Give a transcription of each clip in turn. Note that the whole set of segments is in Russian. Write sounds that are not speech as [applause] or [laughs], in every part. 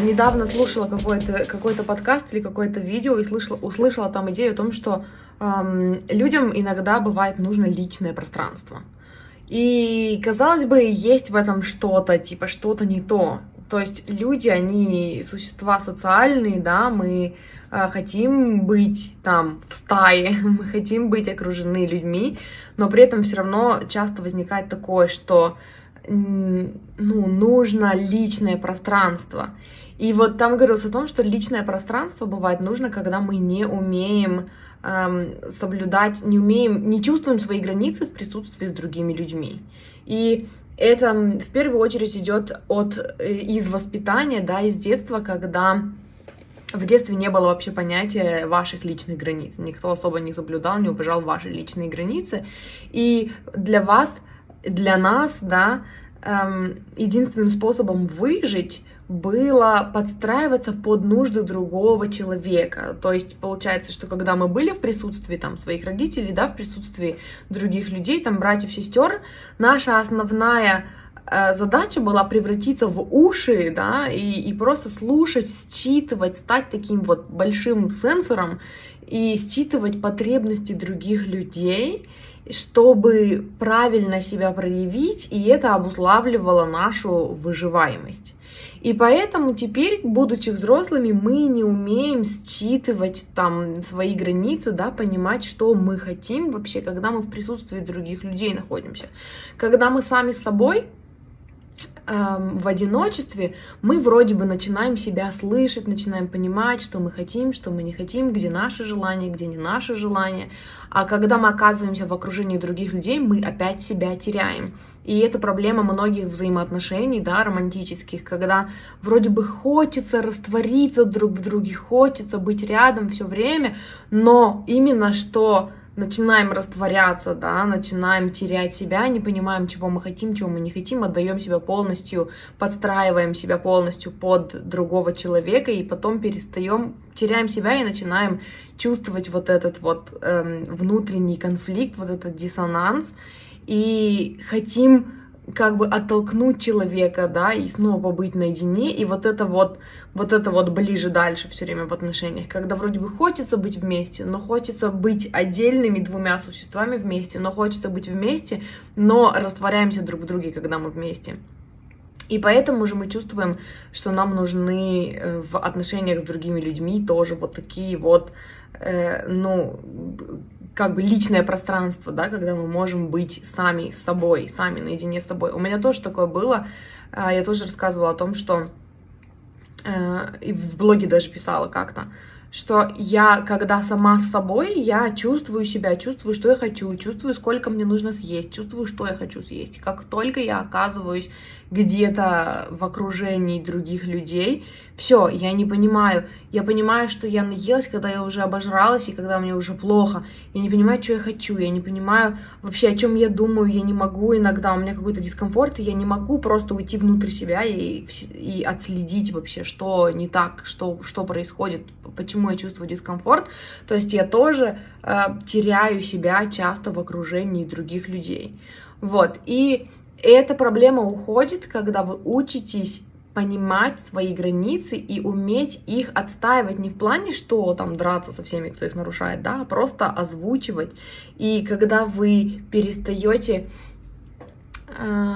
Недавно слушала какой-то какой подкаст или какое-то видео и слышала, услышала там идею о том, что эм, людям иногда бывает нужно личное пространство. И, казалось бы, есть в этом что-то, типа что-то не то. То есть люди, они существа социальные, да, мы э, хотим быть там в стае, [laughs] мы хотим быть окружены людьми, но при этом все равно часто возникает такое, что ну, нужно личное пространство. И вот там говорилось о том, что личное пространство бывает нужно, когда мы не умеем эм, соблюдать, не умеем, не чувствуем свои границы в присутствии с другими людьми. И это в первую очередь идет от э, из воспитания, да, из детства, когда в детстве не было вообще понятия ваших личных границ. Никто особо не соблюдал, не уважал ваши личные границы. И для вас, для нас, да, эм, единственным способом выжить было подстраиваться под нужды другого человека. То есть получается, что когда мы были в присутствии там своих родителей, да, в присутствии других людей, там братьев, сестер, наша основная э, задача была превратиться в уши, да, и, и просто слушать, считывать, стать таким вот большим сенсором и считывать потребности других людей, чтобы правильно себя проявить, и это обуславливало нашу выживаемость. И поэтому теперь, будучи взрослыми, мы не умеем считывать там свои границы, да, понимать, что мы хотим вообще, когда мы в присутствии других людей находимся. Когда мы сами с собой, эм, в одиночестве, мы вроде бы начинаем себя слышать, начинаем понимать, что мы хотим, что мы не хотим, где наши желания, где не наши желания. А когда мы оказываемся в окружении других людей, мы опять себя теряем. И это проблема многих взаимоотношений, да, романтических, когда вроде бы хочется раствориться друг в друге, хочется быть рядом все время, но именно что начинаем растворяться, да, начинаем терять себя, не понимаем, чего мы хотим, чего мы не хотим, отдаем себя полностью, подстраиваем себя полностью под другого человека, и потом перестаем, теряем себя и начинаем чувствовать вот этот вот эм, внутренний конфликт, вот этот диссонанс, и хотим как бы оттолкнуть человека, да, и снова побыть наедине, и вот это вот, вот это вот ближе дальше все время в отношениях, когда вроде бы хочется быть вместе, но хочется быть отдельными двумя существами вместе, но хочется быть вместе, но растворяемся друг в друге, когда мы вместе. И поэтому же мы чувствуем, что нам нужны э, в отношениях с другими людьми тоже вот такие вот, э, ну, как бы личное пространство, да, когда мы можем быть сами с собой, сами наедине с собой. У меня тоже такое было. А, я тоже рассказывала о том, что э, и в блоге даже писала как-то, что я, когда сама с собой, я чувствую себя, чувствую, что я хочу, чувствую, сколько мне нужно съесть, чувствую, что я хочу съесть. Как только я оказываюсь где-то в окружении других людей, все, я не понимаю. Я понимаю, что я наелась, когда я уже обожралась и когда мне уже плохо. Я не понимаю, что я хочу. Я не понимаю вообще, о чем я думаю. Я не могу иногда. У меня какой-то дискомфорт, и я не могу просто уйти внутрь себя и, и отследить вообще, что не так, что, что происходит, почему я чувствую дискомфорт. То есть я тоже э, теряю себя часто в окружении других людей. Вот. И эта проблема уходит, когда вы учитесь понимать свои границы и уметь их отстаивать не в плане, что там драться со всеми, кто их нарушает, да, а просто озвучивать. И когда вы перестаете э,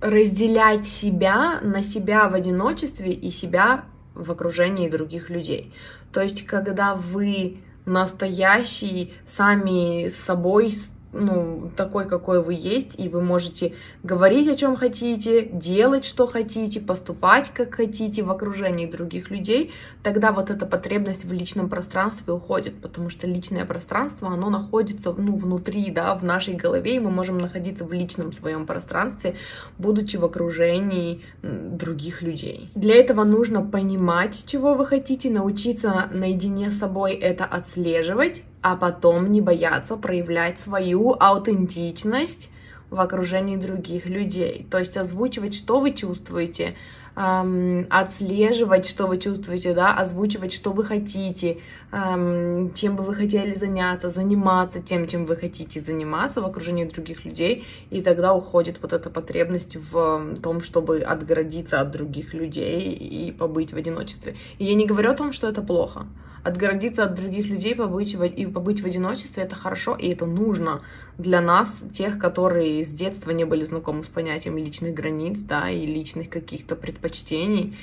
разделять себя на себя в одиночестве и себя в окружении других людей. То есть, когда вы настоящий сами с собой ну, такой, какой вы есть, и вы можете говорить, о чем хотите, делать, что хотите, поступать, как хотите в окружении других людей, тогда вот эта потребность в личном пространстве уходит, потому что личное пространство, оно находится, ну, внутри, да, в нашей голове, и мы можем находиться в личном своем пространстве, будучи в окружении других людей. Для этого нужно понимать, чего вы хотите, научиться наедине с собой это отслеживать, а потом не бояться проявлять свою аутентичность в окружении других людей. То есть озвучивать, что вы чувствуете, эм, отслеживать, что вы чувствуете, да, озвучивать, что вы хотите, эм, чем бы вы хотели заняться, заниматься тем, чем вы хотите заниматься в окружении других людей, и тогда уходит вот эта потребность в том, чтобы отгородиться от других людей и побыть в одиночестве. И я не говорю о том, что это плохо отгородиться от других людей, побыть в, и побыть в одиночестве, это хорошо, и это нужно для нас, тех, которые с детства не были знакомы с понятием личных границ, да, и личных каких-то предпочтений,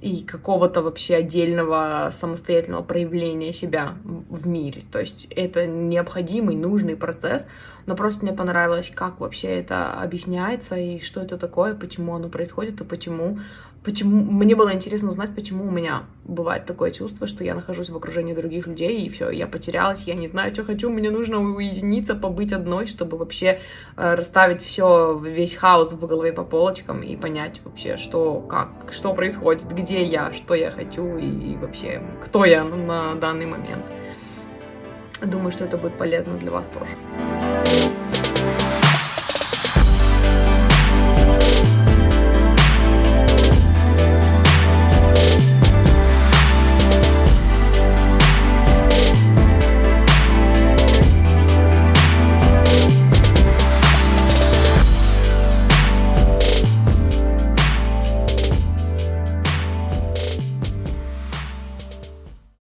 и какого-то вообще отдельного самостоятельного проявления себя в мире. То есть это необходимый, нужный процесс, но просто мне понравилось, как вообще это объясняется, и что это такое, почему оно происходит, и почему почему мне было интересно узнать, почему у меня бывает такое чувство, что я нахожусь в окружении других людей, и все, я потерялась, я не знаю, что хочу, мне нужно уединиться, побыть одной, чтобы вообще э, расставить все, весь хаос в голове по полочкам и понять вообще, что, как, что происходит, где я, что я хочу и вообще, кто я на данный момент. Думаю, что это будет полезно для вас тоже.